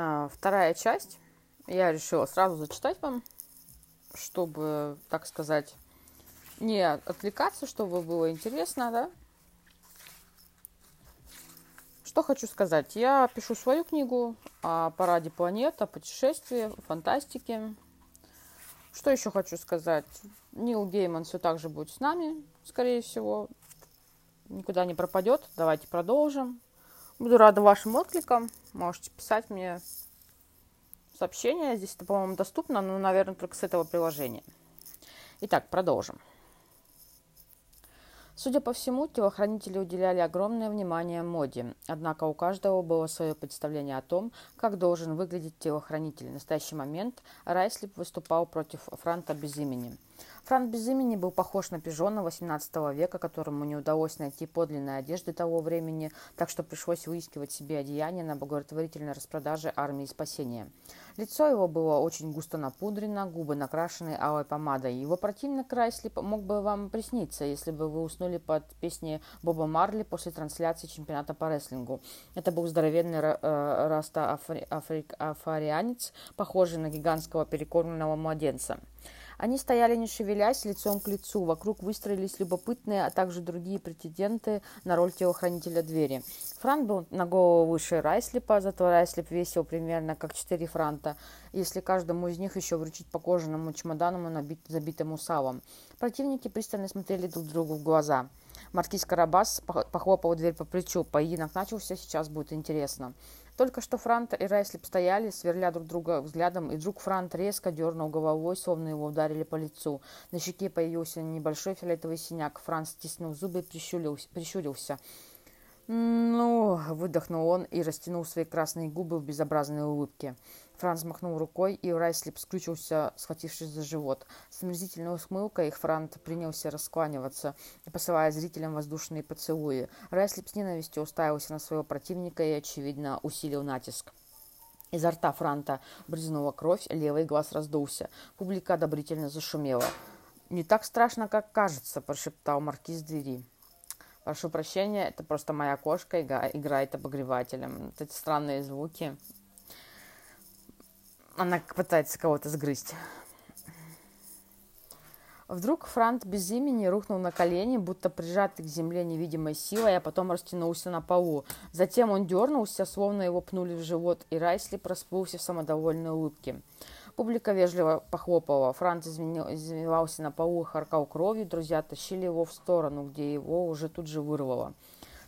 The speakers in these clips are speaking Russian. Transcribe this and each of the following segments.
А, вторая часть. Я решила сразу зачитать вам, чтобы, так сказать, не отвлекаться, чтобы было интересно, да? Что хочу сказать. Я пишу свою книгу о параде планет, о путешествии, фантастике. Что еще хочу сказать? Нил Гейман все так же будет с нами, скорее всего. Никуда не пропадет. Давайте продолжим. Буду рада вашим откликам. Можете писать мне сообщения. Здесь это, по-моему, доступно, но, наверное, только с этого приложения. Итак, продолжим. Судя по всему, телохранители уделяли огромное внимание моде, однако у каждого было свое представление о том, как должен выглядеть телохранитель. В настоящий момент Райслип выступал против Франта без имени. Франт без имени был похож на пижона XVIII века, которому не удалось найти подлинной одежды того времени, так что пришлось выискивать себе одеяние на благотворительной распродаже армии спасения. Лицо его было очень густо напудрено, губы накрашены алой помадой. Его противник Крайсли мог бы вам присниться, если бы вы уснули под песни Боба Марли после трансляции чемпионата по рестлингу. Это был здоровенный э, раста афарианец, похожий на гигантского перекормленного младенца. Они стояли не шевелясь, лицом к лицу. Вокруг выстроились любопытные, а также другие претенденты на роль телохранителя двери. Франт был на голову выше Райслипа, зато Райслип весил примерно как 4 франта, если каждому из них еще вручить по кожаному чемодану, набит, забитому салом. Противники пристально смотрели друг другу в глаза. Маркиз Карабас похлопал дверь по плечу. Поединок начался, сейчас будет интересно. Только что Франт и Райслип стояли, сверля друг друга взглядом, и вдруг Франт резко дернул головой, словно его ударили по лицу. На щеке появился небольшой фиолетовый синяк. Франц стиснул зубы и прищурился. «Ну...» — выдохнул он и растянул свои красные губы в безобразной улыбке. Франц махнул рукой, и Райслип скрючился, схватившись за живот. С омерзительной ухмылкой Франт принялся раскланиваться, посылая зрителям воздушные поцелуи. Райслип с ненавистью уставился на своего противника и, очевидно, усилил натиск. Изо рта Франта брызнула кровь, левый глаз раздулся. Публика одобрительно зашумела. «Не так страшно, как кажется», – прошептал маркиз двери. «Прошу прощения, это просто моя кошка играет обогревателем. Эти странные звуки. Она пытается кого-то сгрызть. Вдруг Франт без имени рухнул на колени, будто прижатый к земле невидимой силой, а потом растянулся на полу. Затем он дернулся, словно его пнули в живот, и Райсли расплылся в самодовольной улыбке. Публика вежливо похлопала. Франц извинился на полу и харкал кровью. Друзья тащили его в сторону, где его уже тут же вырвало.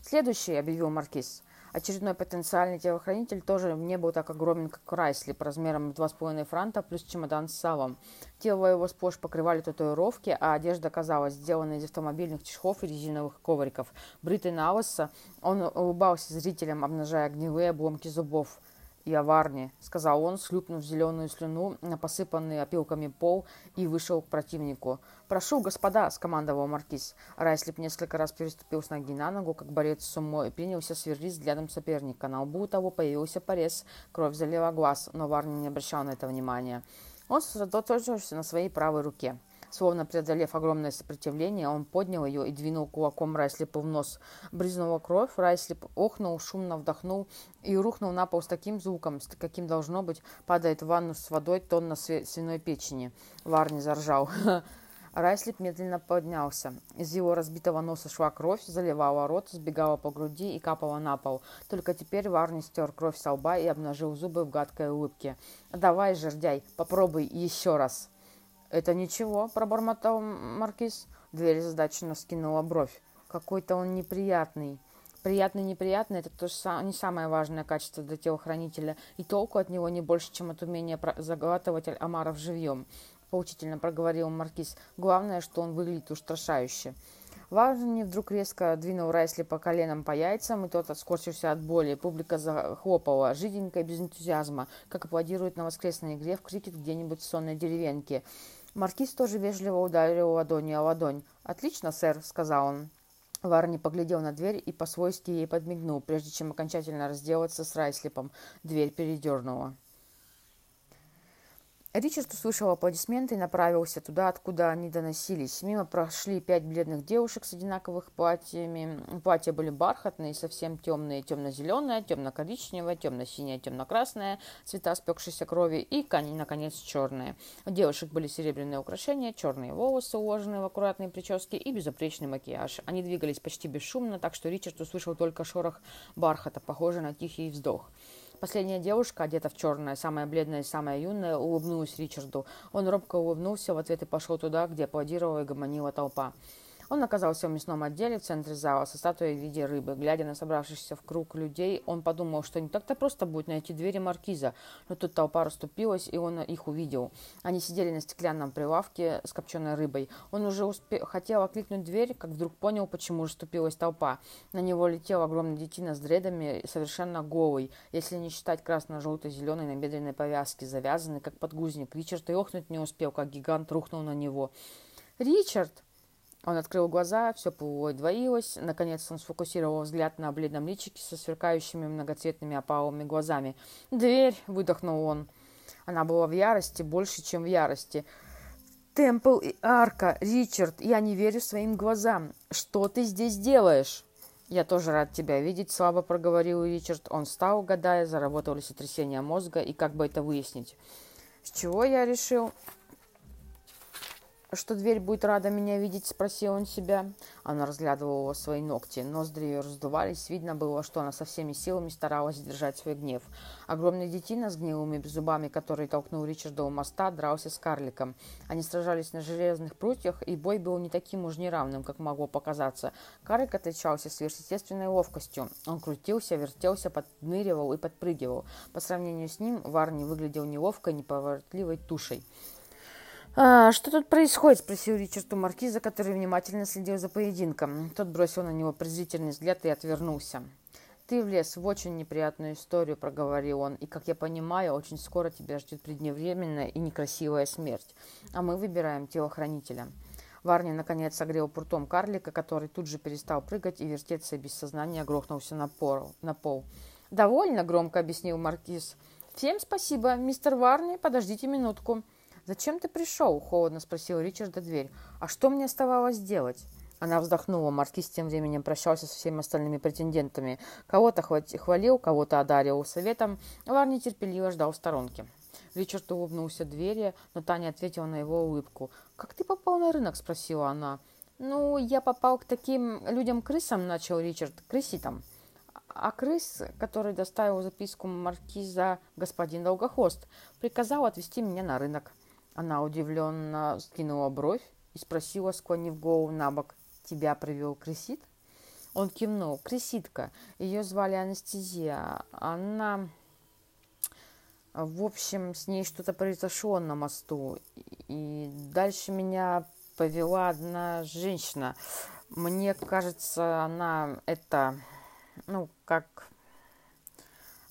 «Следующий», — объявил Маркиз. Очередной потенциальный телохранитель тоже не был так огромен, как Райсли, по размерам 2,5 франта плюс чемодан с салом. Тело его сплошь покрывали татуировки, а одежда казалась сделана из автомобильных чехлов и резиновых ковриков. Бритый на лысо, он улыбался зрителям, обнажая огневые обломки зубов и аварни», — сказал он, слюпнув зеленую слюну на посыпанный опилками пол и вышел к противнику. «Прошу, господа!» — скомандовал маркиз. Райслип несколько раз переступил с ноги на ногу, как борец с умой, и принялся сверлить взглядом соперника. На лбу того появился порез, кровь залила глаз, но Варни не обращал на это внимания. Он сосредоточился на своей правой руке. Словно преодолев огромное сопротивление, он поднял ее и двинул кулаком Райслипу в нос. Брызнула кровь, Райслип охнул, шумно вдохнул и рухнул на пол с таким звуком, с каким должно быть, падает в ванну с водой тонна свиной печени. Варни заржал. Райслип медленно поднялся. Из его разбитого носа шла кровь, заливала рот, сбегала по груди и капала на пол. Только теперь Варни стер кровь со лба и обнажил зубы в гадкой улыбке. «Давай, жердяй, попробуй еще раз!» «Это ничего», — пробормотал Маркиз. Дверь задачно скинула бровь. «Какой-то он неприятный». Приятный неприятный – это тоже не самое важное качество для телохранителя, и толку от него не больше, чем от умения заглатывать омаров живьем. Поучительно проговорил Маркиз. Главное, что он выглядит устрашающе. Важный вдруг резко двинул Райсли по коленам по яйцам, и тот отскочился от боли. Публика захлопала, жиденько и без энтузиазма, как аплодируют на воскресной игре в крикет где-нибудь в сонной деревеньке. Маркиз тоже вежливо ударил ладонью о ладонь. «Отлично, сэр», — сказал он. Варни поглядел на дверь и по-свойски ей подмигнул, прежде чем окончательно разделаться с Райслипом. Дверь передернула. Ричард услышал аплодисменты и направился туда, откуда они доносились. Мимо прошли пять бледных девушек с одинаковых платьями. Платья были бархатные, совсем темные, темно-зеленое, темно-коричневое, темно-синее, темно-красное, цвета спекшейся крови и, наконец, черные. У девушек были серебряные украшения, черные волосы, уложенные в аккуратные прически и безупречный макияж. Они двигались почти бесшумно, так что Ричард услышал только шорох бархата, похожий на тихий вздох. Последняя девушка, одета в черное, самая бледная и самая юная, улыбнулась Ричарду. Он робко улыбнулся в ответ и пошел туда, где аплодировала и гомонила толпа. Он оказался в мясном отделе в центре зала со статуей в виде рыбы. Глядя на собравшихся в круг людей, он подумал, что не так-то просто будет найти двери маркиза. Но тут толпа расступилась, и он их увидел. Они сидели на стеклянном прилавке с копченой рыбой. Он уже успе... хотел окликнуть дверь, как вдруг понял, почему расступилась толпа. На него летел огромный детина с дредами, совершенно голый, если не считать красно-желто-зеленой набедренной повязки, завязанной, как подгузник. Ричард и охнуть не успел, как гигант рухнул на него. «Ричард!» Он открыл глаза, все двоилось. Наконец он сфокусировал взгляд на бледном личике со сверкающими многоцветными опалыми глазами. «Дверь!» — выдохнул он. Она была в ярости, больше, чем в ярости. «Темпл и Арка! Ричард, я не верю своим глазам! Что ты здесь делаешь?» «Я тоже рад тебя видеть», — слабо проговорил Ричард. Он встал, гадая, заработало ли сотрясение мозга и как бы это выяснить. «С чего я решил?» «Что дверь будет рада меня видеть?» – спросил он себя. Она разглядывала свои ногти. Ноздри ее раздувались. Видно было, что она со всеми силами старалась сдержать свой гнев. Огромный детина с гнилыми зубами, который толкнул Ричарда у моста, дрался с карликом. Они сражались на железных прутьях, и бой был не таким уж неравным, как могло показаться. Карлик отличался сверхъестественной ловкостью. Он крутился, вертелся, подныривал и подпрыгивал. По сравнению с ним Варни выглядел неловкой, неповоротливой тушей. «А, «Что тут происходит?» – спросил Ричард у маркиза, который внимательно следил за поединком. Тот бросил на него презрительный взгляд и отвернулся. «Ты влез в очень неприятную историю», – проговорил он, «и, как я понимаю, очень скоро тебя ждет преждевременная и некрасивая смерть. А мы выбираем телохранителя». Варни, наконец, согрел пуртом карлика, который тут же перестал прыгать и вертеться и без сознания грохнулся на пол. На пол. «Довольно», – громко объяснил маркиз. «Всем спасибо, мистер Варни, подождите минутку». «Зачем ты пришел?» – холодно спросил Ричарда дверь. «А что мне оставалось делать?» Она вздохнула. Маркиз тем временем прощался со всеми остальными претендентами. Кого-то хвалил, кого-то одарил советом. Ларни терпеливо ждал в сторонке. Ричард улыбнулся двери, но Таня ответила на его улыбку. «Как ты попал на рынок?» – спросила она. «Ну, я попал к таким людям-крысам», – начал Ричард. «Крыситам». А крыс, который доставил записку маркиза господин Долгохвост, приказал отвезти меня на рынок. Она удивленно скинула бровь и спросила, склонив голову на бок, «Тебя привел Кресит?» Он кивнул. «Креситка. Ее звали Анестезия. Она...» В общем, с ней что-то произошло на мосту. И дальше меня повела одна женщина. Мне кажется, она это, ну, как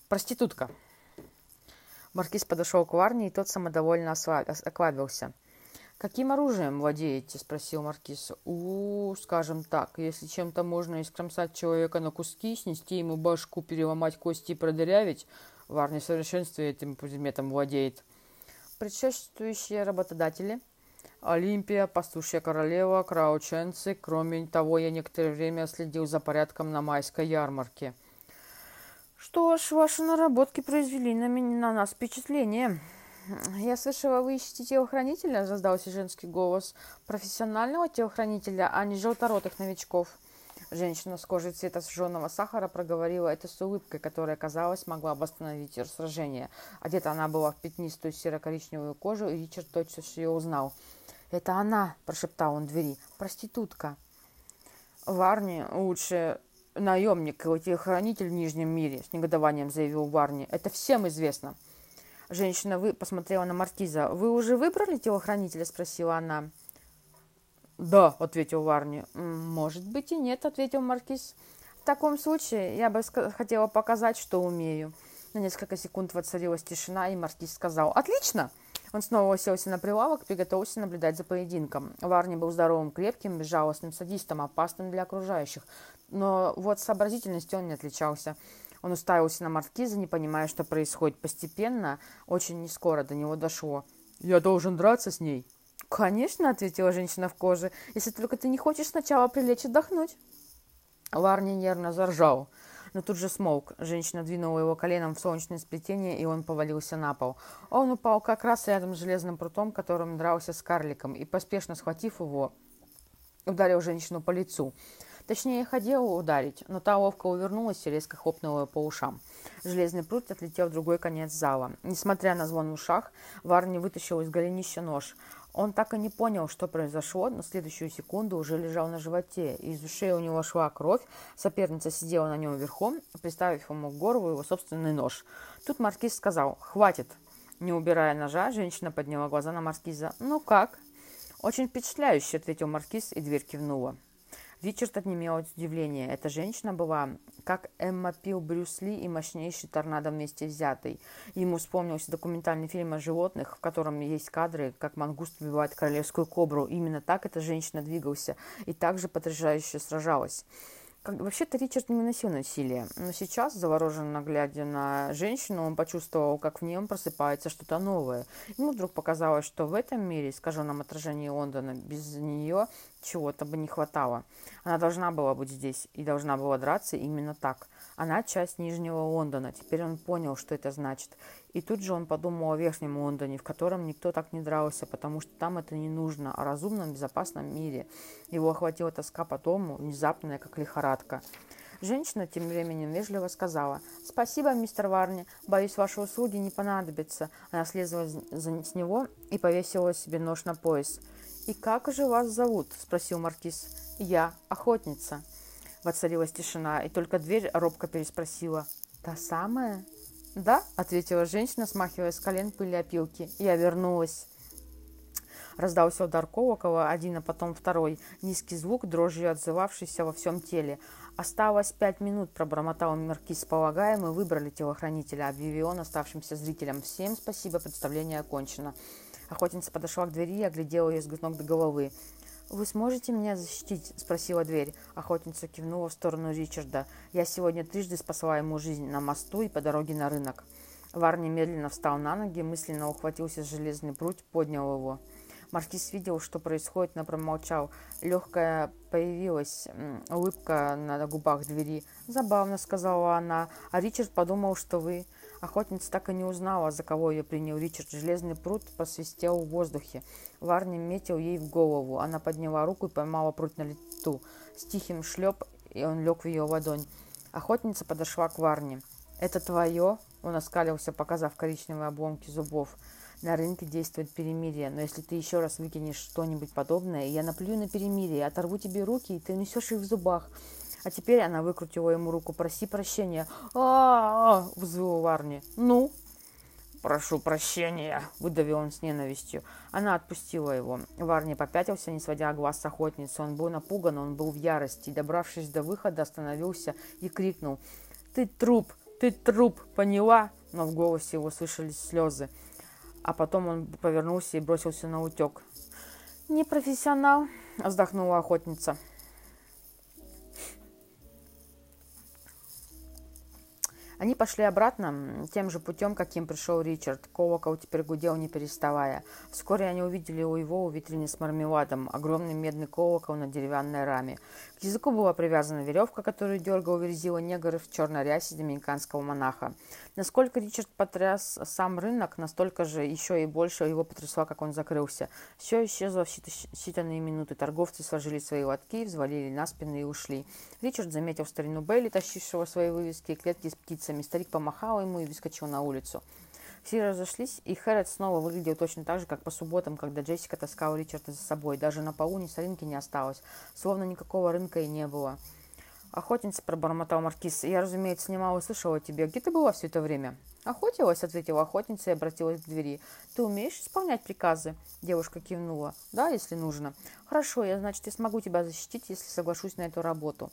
проститутка. Маркиз подошел к Варне, и тот самодовольно оклабился. «Каким оружием владеете?» – спросил Маркиз. «У, скажем так, если чем-то можно искромсать человека на куски, снести ему башку, переломать кости и продырявить, Варни в совершенстве этим предметом владеет». Предшествующие работодатели – Олимпия, Пастушья королева, Краученцы. Кроме того, я некоторое время следил за порядком на майской ярмарке – что ж, ваши наработки произвели на, меня, на нас впечатление. Я слышала, вы ищете телохранителя, раздался женский голос. Профессионального телохранителя, а не желторотых новичков. Женщина с кожей цвета сжженного сахара проговорила это с улыбкой, которая, казалось, могла восстановить сражение. Одета она была в пятнистую серо-коричневую кожу, и Ричард точно ее узнал. «Это она!» – прошептал он двери. «Проститутка!» Варни лучше наемник и телохранитель в Нижнем мире, с негодованием заявил Варни. Это всем известно. Женщина вы посмотрела на маркиза. Вы уже выбрали телохранителя? спросила она. Да, ответил Варни. Может быть и нет, ответил маркиз. В таком случае я бы хотела показать, что умею. На несколько секунд воцарилась тишина, и маркиз сказал «Отлично!» Он снова уселся на прилавок приготовился наблюдать за поединком. Варни был здоровым, крепким, безжалостным садистом, опасным для окружающих. Но вот сообразительностью он не отличался. Он уставился на маркиза, не понимая, что происходит. Постепенно, очень нескоро до него дошло. Я должен драться с ней. «Конечно», — ответила женщина в коже, — «если только ты не хочешь сначала прилечь отдохнуть». Варни нервно заржал, но тут же смолк. Женщина двинула его коленом в солнечное сплетение, и он повалился на пол. Он упал как раз рядом с железным прутом, которым дрался с карликом, и, поспешно схватив его, ударил женщину по лицу. Точнее, хотел ударить, но та ловко увернулась и резко хлопнула по ушам. Железный пруд отлетел в другой конец зала. Несмотря на звон в ушах, Варни вытащил из голенища нож. Он так и не понял, что произошло, но следующую секунду уже лежал на животе, из ушей у него шла кровь, соперница сидела на нем верхом, приставив ему к горлу его собственный нож. Тут маркиз сказал «Хватит!». Не убирая ножа, женщина подняла глаза на маркиза. «Ну как?» «Очень впечатляюще», — ответил маркиз, и дверь кивнула. Ричард отнемел от удивления. Эта женщина была как Эмма Пил Брюс Ли и мощнейший торнадо вместе взятый. Ему вспомнился документальный фильм о животных, в котором есть кадры, как мангуст убивает королевскую кобру. Именно так эта женщина двигался и также потрясающе сражалась. Вообще-то Ричард не выносил насилия, но сейчас, завороженно глядя на женщину, он почувствовал, как в нем просыпается что-то новое. Ему вдруг показалось, что в этом мире, искаженном отражении Лондона, без нее чего-то бы не хватало. Она должна была быть здесь и должна была драться именно так. Она часть Нижнего Лондона. Теперь он понял, что это значит. И тут же он подумал о Верхнем Лондоне, в котором никто так не дрался, потому что там это не нужно, о разумном, безопасном мире. Его охватила тоска по дому, внезапная, как лихорадка. Женщина тем временем вежливо сказала, «Спасибо, мистер Варни, боюсь, ваши услуги не понадобятся». Она слезла с него и повесила себе нож на пояс. «И как же вас зовут?» – спросил маркиз. «Я охотница». Воцарилась тишина, и только дверь робко переспросила. «Та самая?» «Да», — ответила женщина, смахивая с колен пыли опилки. Я вернулась. Раздался удар колокола, один, а потом второй. Низкий звук, дрожью отзывавшийся во всем теле. «Осталось пять минут», — пробормотал маркиз полагаем, и выбрали телохранителя, объявил он оставшимся зрителям. «Всем спасибо, представление окончено». Охотница подошла к двери и оглядела ее с ног до головы. «Вы сможете меня защитить?» – спросила дверь. Охотница кивнула в сторону Ричарда. «Я сегодня трижды спасла ему жизнь на мосту и по дороге на рынок». Варни медленно встал на ноги, мысленно ухватился за железный пруть, поднял его. Маркиз видел, что происходит, но промолчал. Легкая появилась улыбка на губах двери. «Забавно», — сказала она. «А Ричард подумал, что вы...» Охотница так и не узнала, за кого ее принял Ричард. Железный пруд посвистел в воздухе. Варни метил ей в голову. Она подняла руку и поймала пруд на лету. С тихим шлеп, и он лег в ее ладонь. Охотница подошла к Варне. «Это твое?» Он оскалился, показав коричневые обломки зубов. На рынке действует перемирие, но если ты еще раз выкинешь что-нибудь подобное, я наплюю на перемирие, оторву тебе руки, и ты несешь их в зубах. А теперь она выкрутила ему руку. «Проси прощения». а, -а, -а взвыл Варни. «Ну?» «Прошу прощения», — выдавил он с ненавистью. Она отпустила его. Варни попятился, не сводя глаз с охотницы. Он был напуган, он был в ярости. Добравшись до выхода, остановился и крикнул. «Ты труп! Ты труп! Поняла?» Но в голосе его слышались слезы. А потом он повернулся и бросился на утек. «Непрофессионал», — вздохнула охотница. Они пошли обратно тем же путем, каким пришел Ричард. Колокол теперь гудел, не переставая. Вскоре они увидели у его у витрины с мармеладом огромный медный колокол на деревянной раме. К языку была привязана веревка, которую дергал верзила негр в черной рясе доминиканского монаха. Насколько Ричард потряс сам рынок, настолько же еще и больше его потрясло, как он закрылся. Все исчезло в считанные минуты. Торговцы сложили свои лотки, взвалили на спины и ушли. Ричард заметил старину Белли, тащившего свои вывески и клетки с птицами. Старик помахал ему и выскочил на улицу. Все разошлись, и Хэррот снова выглядел точно так же, как по субботам, когда Джессика таскала Ричарда за собой. Даже на полу ни соринки не осталось, словно никакого рынка и не было. Охотница, пробормотал маркиз. Я, разумеется, немало слышала о тебе. Где ты была все это время? Охотилась, ответила охотница и обратилась к двери. Ты умеешь исполнять приказы? Девушка кивнула. Да, если нужно. Хорошо, я, значит, я смогу тебя защитить, если соглашусь на эту работу.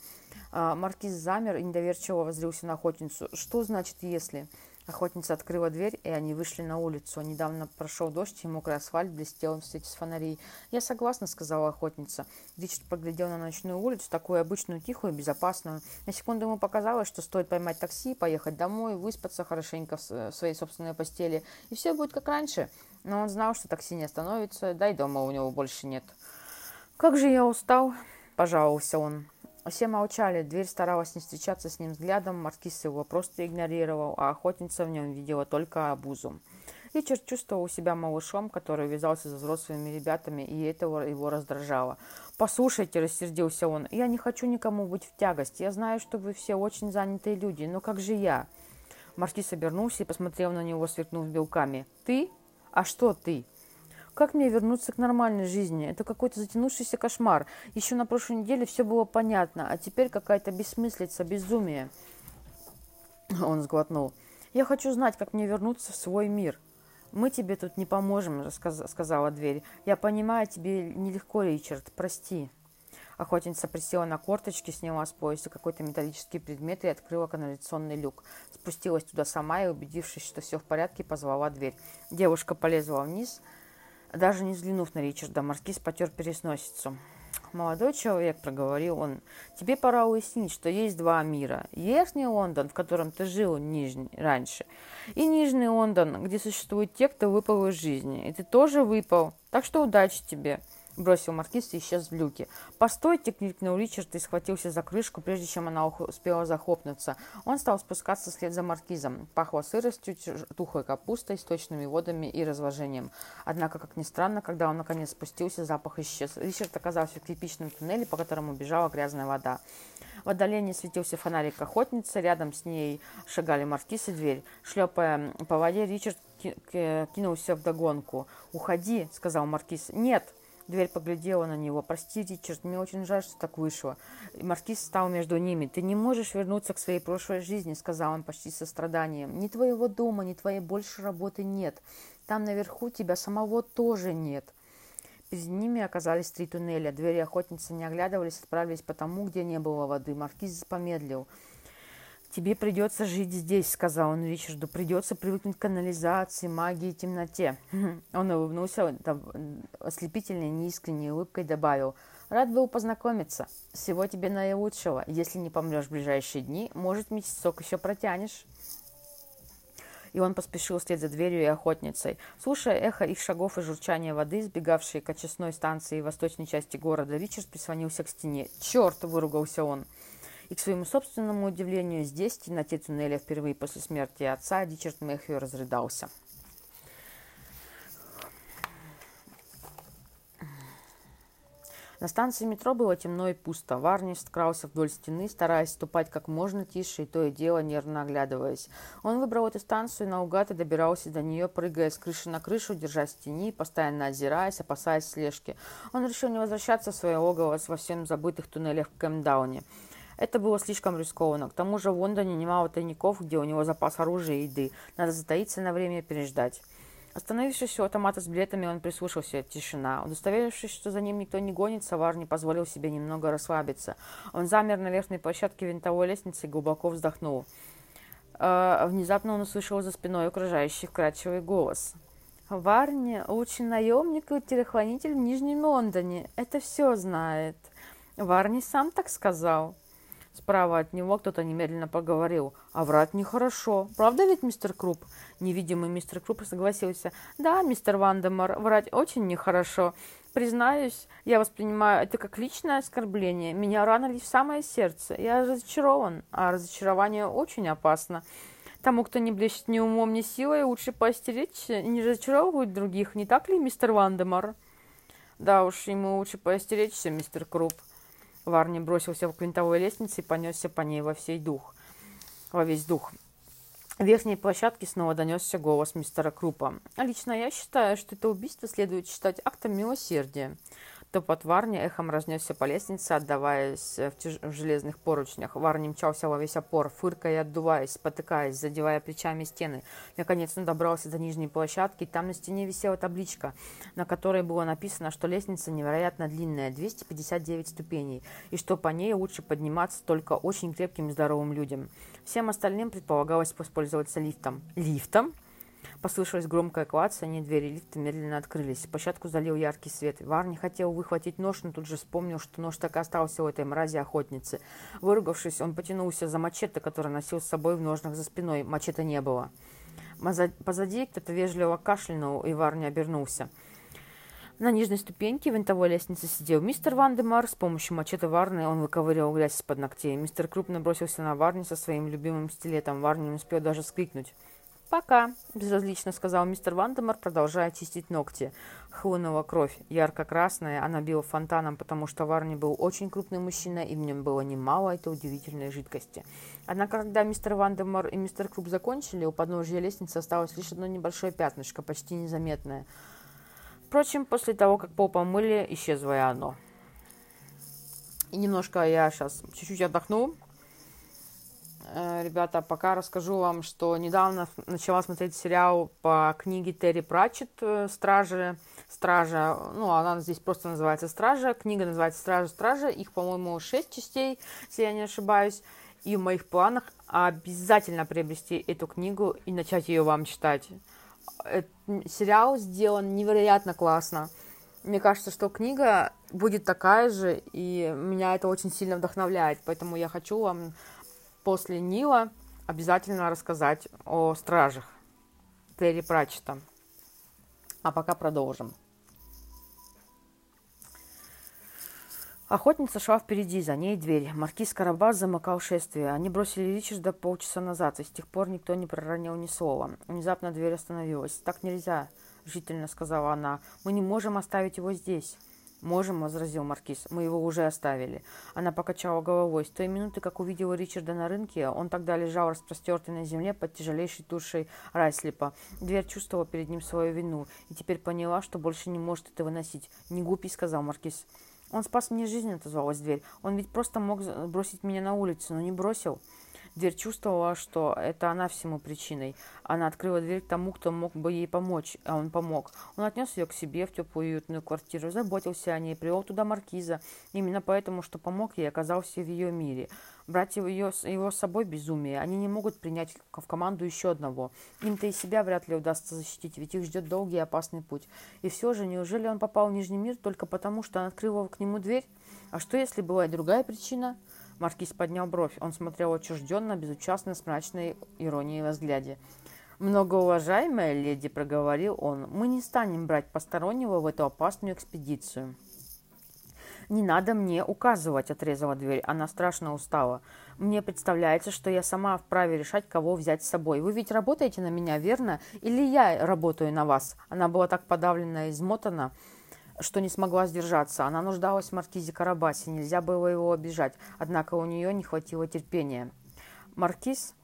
А, маркиз замер и недоверчиво воззрился на охотницу. Что значит «если»? Охотница открыла дверь, и они вышли на улицу. Недавно прошел дождь, и мокрый асфальт блестел в свете с фонарей. «Я согласна», — сказала охотница. Ричард поглядел на ночную улицу, такую обычную, тихую безопасную. На секунду ему показалось, что стоит поймать такси, поехать домой, выспаться хорошенько в своей собственной постели, и все будет как раньше. Но он знал, что такси не остановится, да и дома у него больше нет. «Как же я устал!» – пожаловался он. Все молчали, дверь старалась не встречаться с ним взглядом, маркиз его просто игнорировал, а охотница в нем видела только обузу. Ричард чувствовал себя малышом, который вязался за взрослыми ребятами, и этого его раздражало. «Послушайте», – рассердился он, – «я не хочу никому быть в тягость. Я знаю, что вы все очень занятые люди, но как же я?» Маркиз обернулся и посмотрел на него, сверкнув белками. «Ты? А что ты?» Как мне вернуться к нормальной жизни? Это какой-то затянувшийся кошмар. Еще на прошлой неделе все было понятно, а теперь какая-то бессмыслица, безумие. Он сглотнул. Я хочу знать, как мне вернуться в свой мир. Мы тебе тут не поможем, сказала дверь. Я понимаю, тебе нелегко, Ричард. Прости. Охотница присела на корточки, сняла с пояса какой-то металлический предмет и открыла канализационный люк. Спустилась туда сама и, убедившись, что все в порядке, позвала дверь. Девушка полезла вниз, даже не взглянув на Ричарда, маркиз потер пересносицу. «Молодой человек», — проговорил он, — «тебе пора уяснить, что есть два мира. Верхний Лондон, в котором ты жил нижний, раньше, и Нижний Лондон, где существуют те, кто выпал из жизни. И ты тоже выпал. Так что удачи тебе». Бросил маркиз и исчез в люке. «Постойте!» – крикнул Ричард и схватился за крышку, прежде чем она успела захлопнуться. Он стал спускаться вслед за маркизом. Пахло сыростью, тухлой капустой, сточными водами и разложением. Однако, как ни странно, когда он наконец спустился, запах исчез. Ричард оказался в кирпичном туннеле, по которому бежала грязная вода. В отдалении светился фонарик охотницы, рядом с ней шагали маркиз и дверь. Шлепая по воде, Ричард кинулся в догонку. «Уходи!» – сказал маркиз. «Нет!» Дверь поглядела на него. «Прости, Ричард, мне очень жаль, что так вышло». И маркиз стал между ними. «Ты не можешь вернуться к своей прошлой жизни», — сказал он почти со страданием. «Ни твоего дома, ни твоей больше работы нет. Там наверху тебя самого тоже нет». Перед ними оказались три туннеля. Двери охотницы не оглядывались, отправились по тому, где не было воды. Маркиз помедлил. «Тебе придется жить здесь», — сказал он Ричарду. «Придется привыкнуть к канализации, магии и темноте». Он улыбнулся ослепительной, неискренней улыбкой добавил. «Рад был познакомиться. Всего тебе наилучшего. Если не помрешь в ближайшие дни, может, месяцок еще протянешь». И он поспешил вслед за дверью и охотницей. Слушая эхо их шагов и журчание воды, сбегавшей к очистной станции в восточной части города, Ричард прислонился к стене. «Черт!» – выругался он. И, к своему собственному удивлению, здесь, в темноте туннеля, впервые после смерти отца, Ричард Мэхью разрыдался. На станции метро было темно и пусто. Варнис скрался вдоль стены, стараясь ступать как можно тише, и то и дело нервно оглядываясь. Он выбрал эту станцию наугад и добирался до нее, прыгая с крыши на крышу, держась в тени, постоянно озираясь, опасаясь слежки. Он решил не возвращаться в свое логово во всем забытых туннелях в Кэмдауне. Это было слишком рискованно. К тому же в Лондоне немало тайников, где у него запас оружия и еды. Надо затаиться на время и переждать. Остановившись у автомата с билетами, он прислушался. Тишина. Удостоверившись, что за ним никто не гонит, Савар позволил себе немного расслабиться. Он замер на верхней площадке винтовой лестницы и глубоко вздохнул. Э, внезапно он услышал за спиной окружающий вкрадчивый голос. «Варни – лучший наемник и телохранитель в Нижнем Лондоне. Это все знает. Варни сам так сказал». Справа от него кто-то немедленно поговорил. А врать нехорошо. Правда ведь, мистер Круп? Невидимый мистер Круп согласился. Да, мистер Вандемар, врать очень нехорошо. Признаюсь, я воспринимаю это как личное оскорбление. Меня ранили в самое сердце. Я разочарован, а разочарование очень опасно. Тому, кто не блещет ни умом, ни силой, лучше поостеречься и не разочаровывать других. Не так ли, мистер Вандемар? Да уж, ему лучше поостеречься, мистер Круп. Варни бросился к винтовой лестнице и понесся по ней во весь дух, во весь дух. В верхней площадке снова донесся голос мистера Крупа. «Лично я считаю, что это убийство следует считать актом милосердия. Топот Варни эхом разнесся по лестнице, отдаваясь в, тяж... в железных поручнях. Варни мчался во весь опор, фыркая отдуваясь, спотыкаясь, задевая плечами стены. Наконец он добрался до нижней площадки, и там на стене висела табличка, на которой было написано, что лестница невероятно длинная, 259 ступеней, и что по ней лучше подниматься только очень крепким и здоровым людям. Всем остальным предполагалось воспользоваться лифтом. Лифтом? Послышалось громкое клацание, двери лифта медленно открылись. Площадку залил яркий свет. Варни хотел выхватить нож, но тут же вспомнил, что нож так и остался у этой мрази-охотницы. Выругавшись, он потянулся за мачете, который носил с собой в ножнах за спиной. Мачете не было. Позади кто-то вежливо кашлянул, и Варни обернулся. На нижней ступеньке винтовой лестницы сидел мистер Вандемар. С помощью мачете Варни он выковыривал грязь из-под ногтей. Мистер Круп набросился на Варни со своим любимым стилетом. Варни не успел даже вскрикнуть. «Пока», – безразлично сказал мистер Вандемар, продолжая чистить ногти. Хлынула кровь, ярко-красная, она била фонтаном, потому что Варни был очень крупный мужчина, и в нем было немало этой удивительной жидкости. Однако, когда мистер Вандемар и мистер Круп закончили, у подножия лестницы осталось лишь одно небольшое пятнышко, почти незаметное. Впрочем, после того, как пол помыли, исчезло и оно. И немножко я сейчас чуть-чуть отдохну, ребята, пока расскажу вам, что недавно начала смотреть сериал по книге Терри Пратчет э, «Стражи». Стража, ну, она здесь просто называется «Стража». Книга называется «Стража, Стража». Их, по-моему, шесть частей, если я не ошибаюсь. И в моих планах обязательно приобрести эту книгу и начать ее вам читать. Сериал сделан невероятно классно. Мне кажется, что книга будет такая же, и меня это очень сильно вдохновляет. Поэтому я хочу вам после Нила обязательно рассказать о стражах Терри Пратчета. А пока продолжим. Охотница шла впереди, за ней дверь. Маркиз Карабас замыкал шествие. Они бросили Ричарда полчаса назад, и с тех пор никто не проронил ни слова. Внезапно дверь остановилась. «Так нельзя», — жительно сказала она. «Мы не можем оставить его здесь». «Можем», — возразил Маркиз. «Мы его уже оставили». Она покачала головой. С той минуты, как увидела Ричарда на рынке, он тогда лежал распростертый на земле под тяжелейшей тушей Райслипа. Дверь чувствовала перед ним свою вину и теперь поняла, что больше не может это выносить. «Не глупи», — сказал Маркиз. «Он спас мне жизнь», — отозвалась дверь. «Он ведь просто мог бросить меня на улицу, но не бросил». Дверь чувствовала, что это она всему причиной. Она открыла дверь к тому, кто мог бы ей помочь, а он помог. Он отнес ее к себе в теплую уютную квартиру, заботился о ней, привел туда маркиза. Именно поэтому, что помог ей, оказался в ее мире. Брать его, его с собой безумие. Они не могут принять в команду еще одного. Им-то и себя вряд ли удастся защитить, ведь их ждет долгий и опасный путь. И все же, неужели он попал в Нижний мир только потому, что она открыла к нему дверь? А что, если была и другая причина? Маркиз поднял бровь. Он смотрел отчужденно, безучастно, с мрачной иронией во взгляде. «Многоуважаемая леди», — проговорил он, — «мы не станем брать постороннего в эту опасную экспедицию». «Не надо мне указывать», — отрезала дверь. Она страшно устала. «Мне представляется, что я сама вправе решать, кого взять с собой. Вы ведь работаете на меня, верно? Или я работаю на вас?» Она была так подавлена и измотана, что не смогла сдержаться. Она нуждалась в маркизе Карабасе, нельзя было его обижать, однако у нее не хватило терпения. Маркиз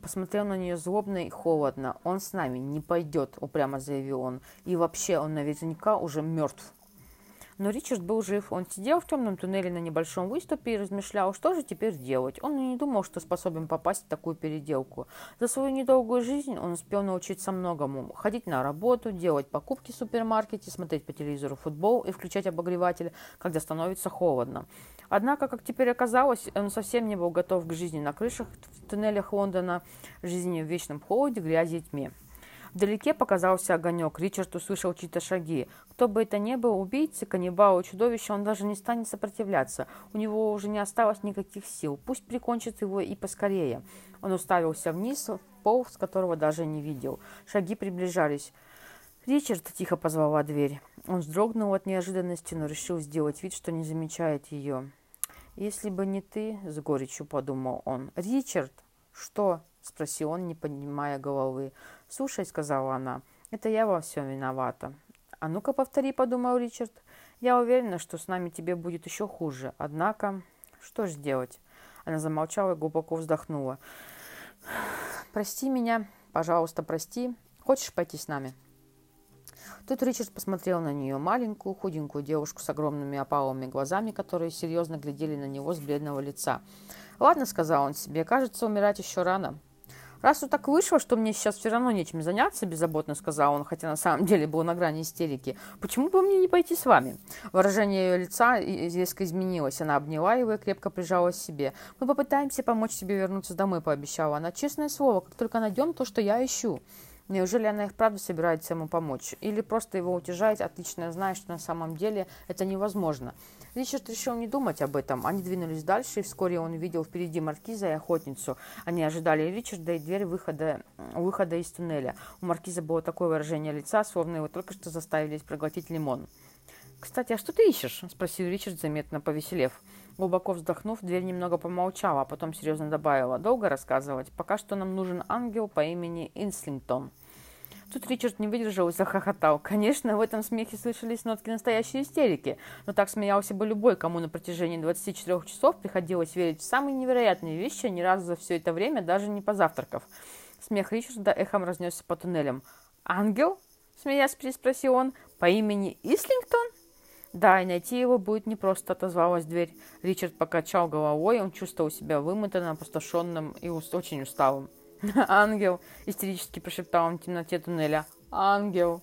посмотрел на нее злобно и холодно. «Он с нами не пойдет», — упрямо заявил он. «И вообще, он наверняка уже мертв». Но Ричард был жив. Он сидел в темном туннеле на небольшом выступе и размышлял, что же теперь делать. Он и не думал, что способен попасть в такую переделку. За свою недолгую жизнь он успел научиться многому. Ходить на работу, делать покупки в супермаркете, смотреть по телевизору футбол и включать обогреватель, когда становится холодно. Однако, как теперь оказалось, он совсем не был готов к жизни на крышах в туннелях Лондона, жизни в вечном холоде, грязи и тьме. Вдалеке показался огонек. Ричард услышал чьи-то шаги. Кто бы это ни был, убийцы, каннибал, чудовище, он даже не станет сопротивляться. У него уже не осталось никаких сил. Пусть прикончит его и поскорее. Он уставился вниз, в пол, с которого даже не видел. Шаги приближались. «Ричард!» – тихо позвала дверь. Он вздрогнул от неожиданности, но решил сделать вид, что не замечает ее. «Если бы не ты», – с горечью подумал он. «Ричард!» «Что?» – спросил он, не поднимая головы. «Слушай», — сказала она, — «это я во всем виновата». «А ну-ка повтори», — подумал Ричард. «Я уверена, что с нами тебе будет еще хуже. Однако, что ж делать?» Она замолчала и глубоко вздохнула. «Прости меня, пожалуйста, прости. Хочешь пойти с нами?» Тут Ричард посмотрел на нее, маленькую, худенькую девушку с огромными опалыми глазами, которые серьезно глядели на него с бледного лица. «Ладно», — сказал он себе, — «кажется, умирать еще рано». «Раз уж так вышло, что мне сейчас все равно нечем заняться», – беззаботно сказал он, хотя на самом деле был на грани истерики. «Почему бы мне не пойти с вами?» Выражение ее лица резко изменилось. Она обняла его и крепко прижала к себе. «Мы попытаемся помочь тебе вернуться домой», – пообещала она. «Честное слово, как только найдем то, что я ищу». Неужели она их правда собирается ему помочь? Или просто его утешает, отлично зная, что на самом деле это невозможно? Ричард решил не думать об этом. Они двинулись дальше, и вскоре он увидел впереди маркиза и охотницу. Они ожидали Ричарда и дверь выхода, выхода из туннеля. У маркиза было такое выражение лица, словно его только что заставили проглотить лимон. «Кстати, а что ты ищешь?» – спросил Ричард, заметно повеселев. Глубоко вздохнув, дверь немного помолчала, а потом серьезно добавила. «Долго рассказывать? Пока что нам нужен ангел по имени Инслингтон». Тут Ричард не выдержал и захохотал. Конечно, в этом смехе слышались нотки настоящей истерики, но так смеялся бы любой, кому на протяжении 24 часов приходилось верить в самые невероятные вещи, ни разу за все это время даже не позавтракав. Смех Ричарда эхом разнесся по туннелям. «Ангел?» – смеясь переспросил он. «По имени Ислингтон?» «Да, и найти его будет непросто», — отозвалась дверь. Ричард покачал головой, он чувствовал себя вымотанным, опустошенным и очень усталым. «Ангел!» – истерически прошептал он в темноте туннеля. «Ангел!»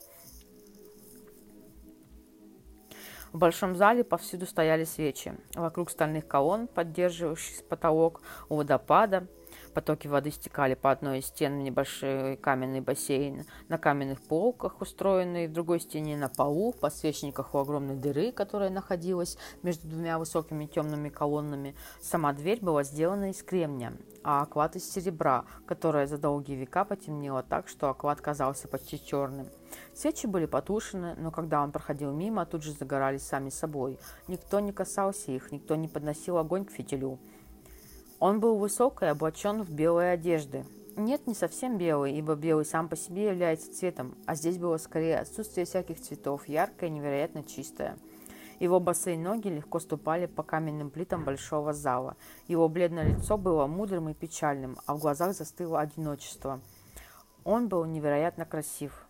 В большом зале повсюду стояли свечи. Вокруг стальных колонн, поддерживающих потолок у водопада, Потоки воды стекали по одной из стен в небольшой каменный бассейн. На каменных полках, устроенные в другой стене на полу, в подсвечниках у огромной дыры, которая находилась между двумя высокими темными колоннами. Сама дверь была сделана из кремня, а оклад из серебра, которая за долгие века потемнела так, что оклад казался почти черным. Свечи были потушены, но когда он проходил мимо, тут же загорались сами собой. Никто не касался их, никто не подносил огонь к фитилю. Он был высок и облачен в белые одежды. Нет, не совсем белый, ибо белый сам по себе является цветом, а здесь было скорее отсутствие всяких цветов, яркое, невероятно чистое. Его босые ноги легко ступали по каменным плитам большого зала. Его бледное лицо было мудрым и печальным, а в глазах застыло одиночество. Он был невероятно красив.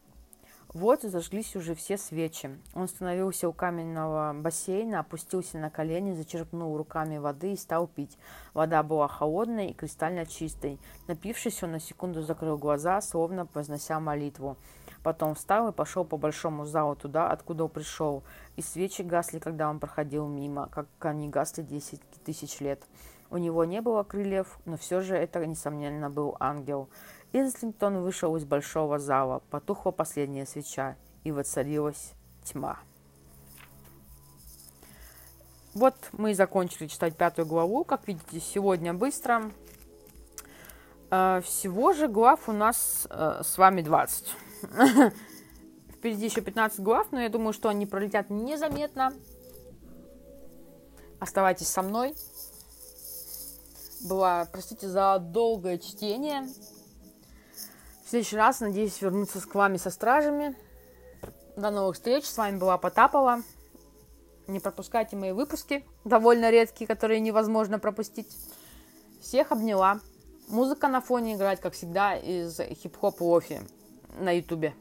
Вот зажглись уже все свечи. Он остановился у каменного бассейна, опустился на колени, зачерпнул руками воды и стал пить. Вода была холодной и кристально чистой. Напившись, он на секунду закрыл глаза, словно вознося молитву. Потом встал и пошел по большому залу туда, откуда пришел. И свечи гасли, когда он проходил мимо, как они гасли десять тысяч лет. У него не было крыльев, но все же это, несомненно, был ангел. Инслингтон вышел из большого зала, потухла последняя свеча, и воцарилась тьма. Вот мы и закончили читать пятую главу. Как видите, сегодня быстро. Э, всего же глав у нас э, с вами 20. Впереди еще 15 глав, но я думаю, что они пролетят незаметно. Оставайтесь со мной. Была, простите за долгое чтение. В следующий раз, надеюсь, вернуться к вами со стражами. До новых встреч. С вами была Потапова. Не пропускайте мои выпуски, довольно редкие, которые невозможно пропустить. Всех обняла. Музыка на фоне играет, как всегда, из хип-хоп лофи на ютубе.